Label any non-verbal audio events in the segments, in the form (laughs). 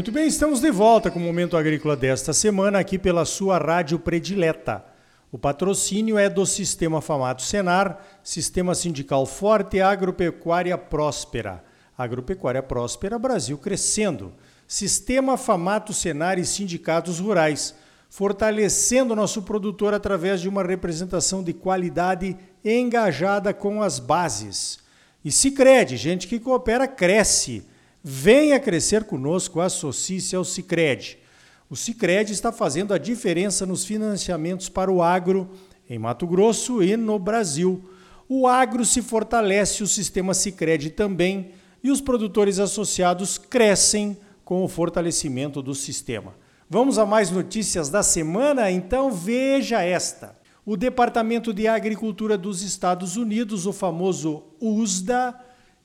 Muito bem, estamos de volta com o Momento Agrícola desta semana aqui pela sua rádio predileta. O patrocínio é do Sistema Famato Senar, Sistema Sindical Forte e Agropecuária Próspera. Agropecuária Próspera, Brasil crescendo. Sistema Famato Senar e Sindicatos Rurais, fortalecendo nosso produtor através de uma representação de qualidade engajada com as bases. E se crede, gente que coopera cresce. Venha crescer conosco, associe-se ao Cicred. O Cicred está fazendo a diferença nos financiamentos para o agro em Mato Grosso e no Brasil. O agro se fortalece, o sistema Cicred também, e os produtores associados crescem com o fortalecimento do sistema. Vamos a mais notícias da semana? Então veja esta. O Departamento de Agricultura dos Estados Unidos, o famoso USDA,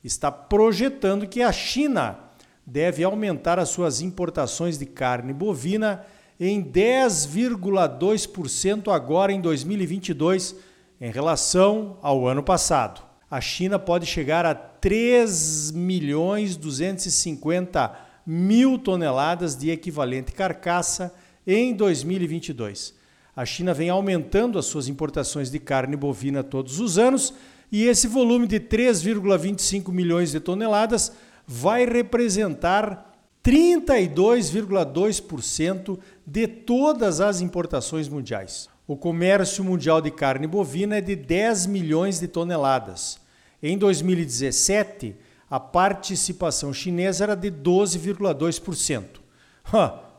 está projetando que a China deve aumentar as suas importações de carne bovina em 10,2% agora em 2022 em relação ao ano passado. A China pode chegar a 3 milhões 250 mil toneladas de equivalente carcaça em 2022. A China vem aumentando as suas importações de carne bovina todos os anos e esse volume de 3,25 milhões de toneladas vai representar 32,2% de todas as importações mundiais. O comércio mundial de carne bovina é de 10 milhões de toneladas. Em 2017, a participação chinesa era de 12,2%.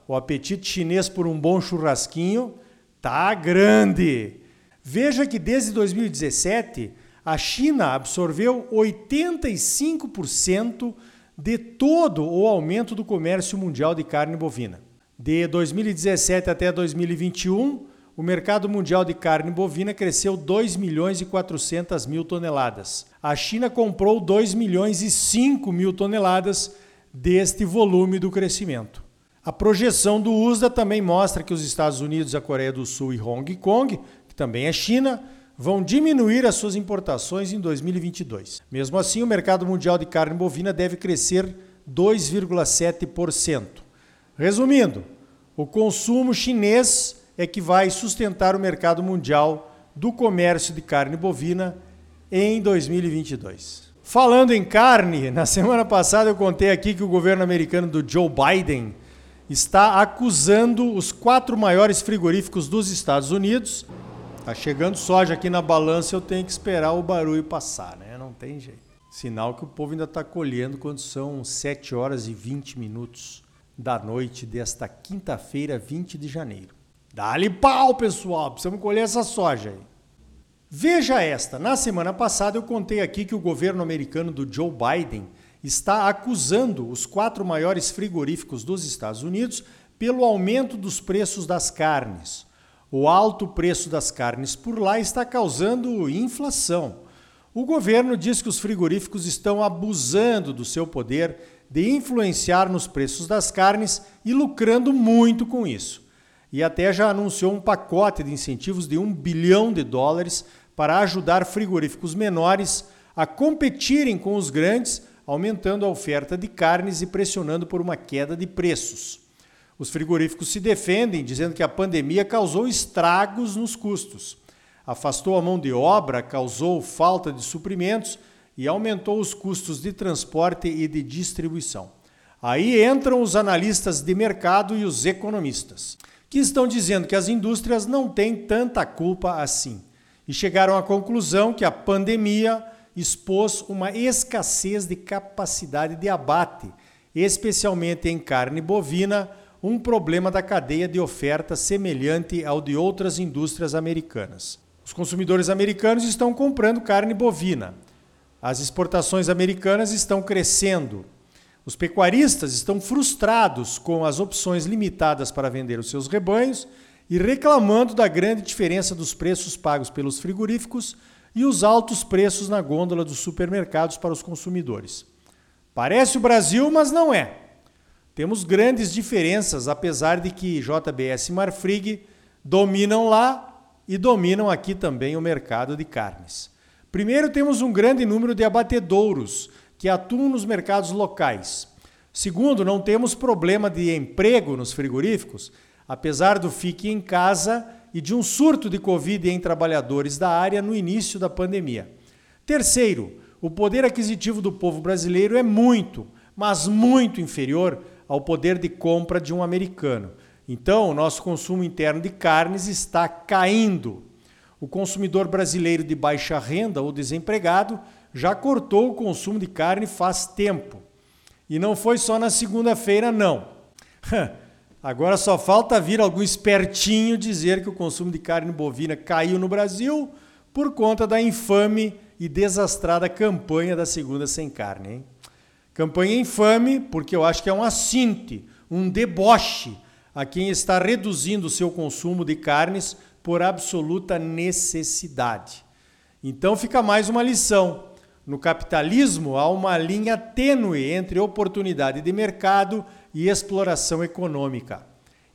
O apetite chinês por um bom churrasquinho tá grande. Veja que desde 2017 a China absorveu 85% de todo o aumento do comércio mundial de carne bovina. De 2017 até 2021, o mercado mundial de carne bovina cresceu 2 milhões e 400 mil toneladas. A China comprou 2 milhões e 5 mil toneladas deste volume do crescimento. A projeção do USDA também mostra que os Estados Unidos, a Coreia do Sul e Hong Kong, que também é China, vão diminuir as suas importações em 2022. Mesmo assim, o mercado mundial de carne bovina deve crescer 2,7%. Resumindo, o consumo chinês é que vai sustentar o mercado mundial do comércio de carne bovina em 2022. Falando em carne, (laughs) na semana passada eu contei aqui que o governo americano do Joe Biden está acusando os quatro maiores frigoríficos dos Estados Unidos Tá chegando soja aqui na balança, eu tenho que esperar o barulho passar, né? Não tem jeito. Sinal que o povo ainda está colhendo quando são 7 horas e 20 minutos da noite desta quinta-feira, 20 de janeiro. Dá-lhe pau, pessoal! Precisamos colher essa soja aí. Veja esta: na semana passada eu contei aqui que o governo americano do Joe Biden está acusando os quatro maiores frigoríficos dos Estados Unidos pelo aumento dos preços das carnes. O alto preço das carnes por lá está causando inflação. O governo diz que os frigoríficos estão abusando do seu poder de influenciar nos preços das carnes e lucrando muito com isso. E até já anunciou um pacote de incentivos de um bilhão de dólares para ajudar frigoríficos menores a competirem com os grandes, aumentando a oferta de carnes e pressionando por uma queda de preços. Os frigoríficos se defendem dizendo que a pandemia causou estragos nos custos. Afastou a mão de obra, causou falta de suprimentos e aumentou os custos de transporte e de distribuição. Aí entram os analistas de mercado e os economistas, que estão dizendo que as indústrias não têm tanta culpa assim. E chegaram à conclusão que a pandemia expôs uma escassez de capacidade de abate, especialmente em carne bovina um problema da cadeia de oferta semelhante ao de outras indústrias americanas. Os consumidores americanos estão comprando carne bovina. As exportações americanas estão crescendo. Os pecuaristas estão frustrados com as opções limitadas para vender os seus rebanhos e reclamando da grande diferença dos preços pagos pelos frigoríficos e os altos preços na gôndola dos supermercados para os consumidores. Parece o Brasil, mas não é. Temos grandes diferenças, apesar de que JBS e Marfrig dominam lá e dominam aqui também o mercado de carnes. Primeiro, temos um grande número de abatedouros que atuam nos mercados locais. Segundo, não temos problema de emprego nos frigoríficos, apesar do fique em casa e de um surto de Covid em trabalhadores da área no início da pandemia. Terceiro, o poder aquisitivo do povo brasileiro é muito, mas muito inferior ao poder de compra de um americano. Então, o nosso consumo interno de carnes está caindo. O consumidor brasileiro de baixa renda ou desempregado já cortou o consumo de carne faz tempo. E não foi só na segunda-feira, não. (laughs) Agora só falta vir algum espertinho dizer que o consumo de carne bovina caiu no Brasil por conta da infame e desastrada campanha da segunda sem carne. Hein? Campanha infame porque eu acho que é um assinte, um deboche a quem está reduzindo o seu consumo de carnes por absoluta necessidade. Então fica mais uma lição. No capitalismo há uma linha tênue entre oportunidade de mercado e exploração econômica.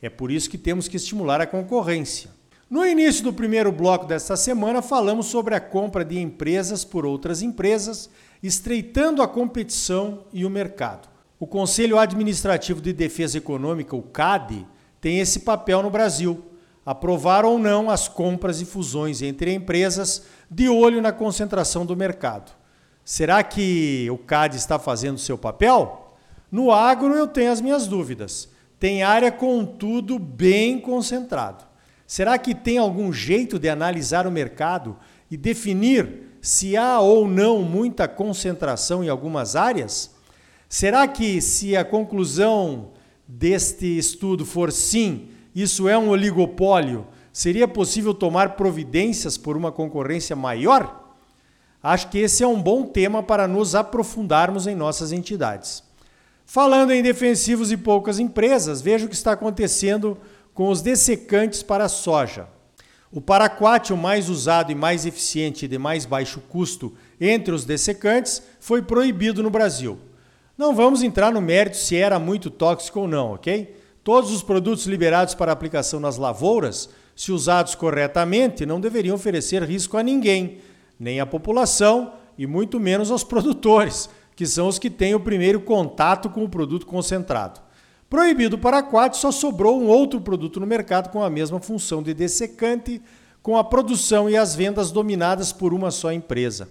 É por isso que temos que estimular a concorrência. No início do primeiro bloco desta semana, falamos sobre a compra de empresas por outras empresas, estreitando a competição e o mercado. O Conselho Administrativo de Defesa Econômica, o CAD, tem esse papel no Brasil. Aprovar ou não as compras e fusões entre empresas de olho na concentração do mercado. Será que o CAD está fazendo seu papel? No agro eu tenho as minhas dúvidas. Tem área, contudo, bem concentrado. Será que tem algum jeito de analisar o mercado e definir se há ou não muita concentração em algumas áreas? Será que, se a conclusão deste estudo for sim, isso é um oligopólio, seria possível tomar providências por uma concorrência maior? Acho que esse é um bom tema para nos aprofundarmos em nossas entidades. Falando em defensivos e poucas empresas, veja o que está acontecendo com os dessecantes para a soja. O paraquat, mais usado e mais eficiente e de mais baixo custo entre os dessecantes, foi proibido no Brasil. Não vamos entrar no mérito se era muito tóxico ou não, ok? Todos os produtos liberados para aplicação nas lavouras, se usados corretamente, não deveriam oferecer risco a ninguém, nem à população e muito menos aos (laughs) produtores, que são os que têm o primeiro contato com o produto concentrado. Proibido para aquático, só sobrou um outro produto no mercado com a mesma função de dessecante, com a produção e as vendas dominadas por uma só empresa.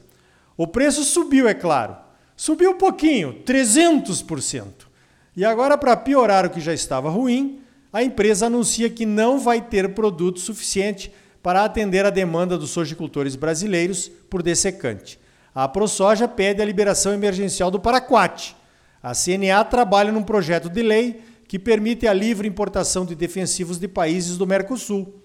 O preço subiu, é claro, Subiu um pouquinho, 300%. E agora, para piorar o que já estava ruim, a empresa anuncia que não vai ter produto suficiente para atender a demanda dos sojicultores brasileiros por dessecante. A ProSoja pede a liberação emergencial do Paraquat. A CNA trabalha num projeto de lei que permite a livre importação de defensivos de países do Mercosul.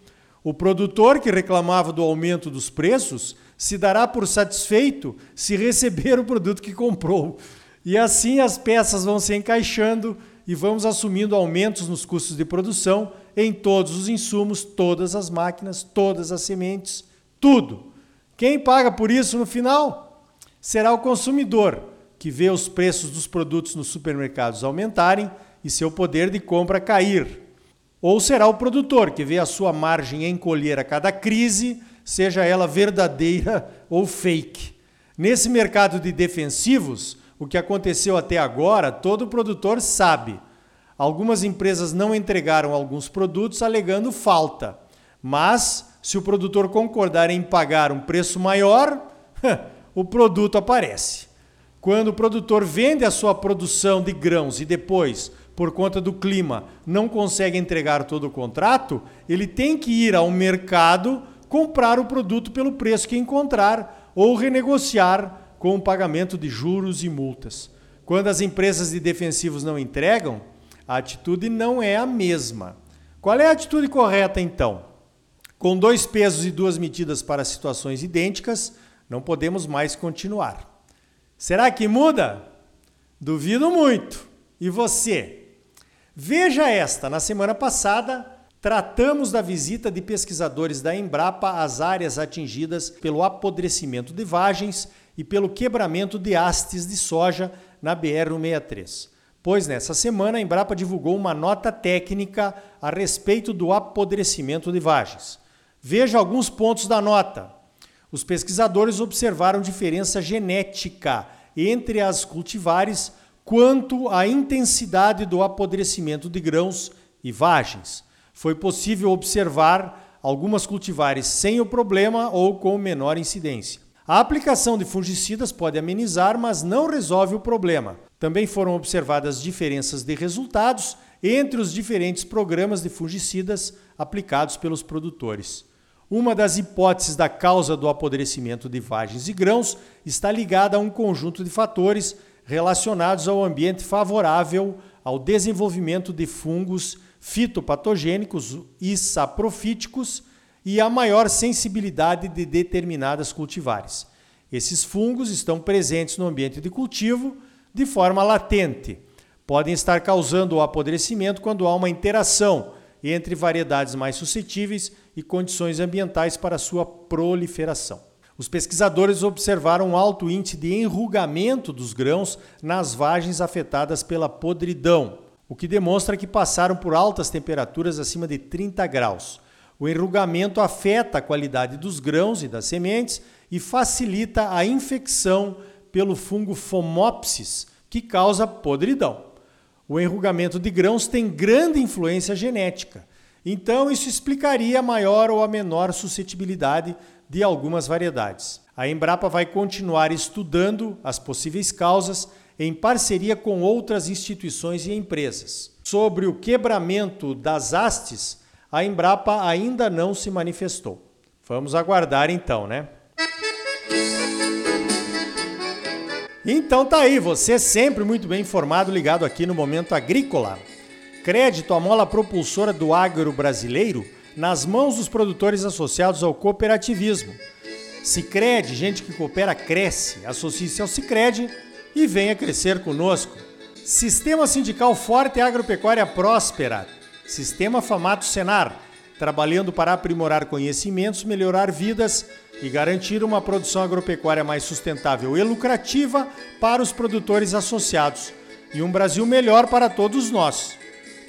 O produtor que reclamava do aumento dos preços se dará por satisfeito se receber o produto que comprou. E assim as peças vão se encaixando e vamos assumindo aumentos nos custos de produção em todos os insumos, todas as máquinas, todas as sementes, tudo. Quem paga por isso no final? Será o consumidor, que vê os preços dos produtos nos supermercados aumentarem e seu poder de compra cair. Ou será o produtor, que vê a sua margem encolher a cada crise seja ela verdadeira (laughs) ou fake. Nesse mercado de defensivos, o que aconteceu até agora, todo produtor sabe. Algumas empresas não entregaram alguns produtos alegando falta, mas se o produtor concordar em pagar um preço maior, (laughs) o produto aparece. Quando o produtor vende a sua produção de grãos e depois, por conta do clima, não consegue entregar todo o contrato, ele tem que ir ao mercado comprar o produto pelo preço que encontrar ou renegociar com o pagamento de juros e multas. Quando as empresas de defensivos não entregam, a atitude não é a mesma. Qual é a atitude correta então? Com dois pesos e duas medidas para situações idênticas, não podemos mais continuar. Será que muda? Duvido muito. E você? Veja esta: na semana passada, Tratamos da visita de pesquisadores da Embrapa às áreas atingidas pelo apodrecimento de vagens e pelo quebramento de hastes de soja na BR-163. Pois nessa semana a Embrapa divulgou uma nota técnica a respeito do apodrecimento de vagens. Veja alguns pontos da nota. Os pesquisadores observaram diferença genética entre as cultivares quanto à intensidade do apodrecimento de grãos e vagens. Foi possível observar algumas cultivares sem o problema ou com menor incidência. A aplicação de fungicidas pode amenizar, mas não resolve o problema. Também foram observadas diferenças de resultados entre os diferentes programas de fungicidas aplicados pelos produtores. Uma das hipóteses da causa do apodrecimento de vagens e grãos está ligada a um conjunto de fatores relacionados ao ambiente favorável ao desenvolvimento de fungos fitopatogênicos e saprofíticos e a maior sensibilidade de determinadas cultivares. Esses fungos estão presentes no ambiente de cultivo de forma latente. Podem estar causando o apodrecimento quando há uma interação entre variedades mais suscetíveis e condições ambientais para sua proliferação. Os pesquisadores observaram um alto índice de enrugamento dos grãos nas vagens afetadas pela podridão, o que demonstra que passaram por altas temperaturas acima de 30 graus. O enrugamento afeta a qualidade dos grãos e das sementes e facilita a infecção pelo fungo Phomopsis, que causa podridão. O enrugamento de grãos tem grande influência genética. Então, isso explicaria a maior ou a menor suscetibilidade de algumas variedades. A Embrapa vai continuar estudando as possíveis causas em parceria com outras instituições e empresas. Sobre o quebramento das hastes, a Embrapa ainda não se manifestou. Vamos aguardar então, né? Então tá aí, você sempre muito bem informado, ligado aqui no Momento Agrícola. Crédito, a mola propulsora do agro brasileiro, nas mãos dos produtores associados ao cooperativismo. Sicredi, gente que coopera cresce. Associe-se ao Sicredi e venha crescer conosco. Sistema sindical forte e agropecuária próspera. Sistema Famato Senar, trabalhando para aprimorar conhecimentos, melhorar vidas e garantir uma produção agropecuária mais sustentável e lucrativa para os produtores associados e um Brasil melhor para todos nós.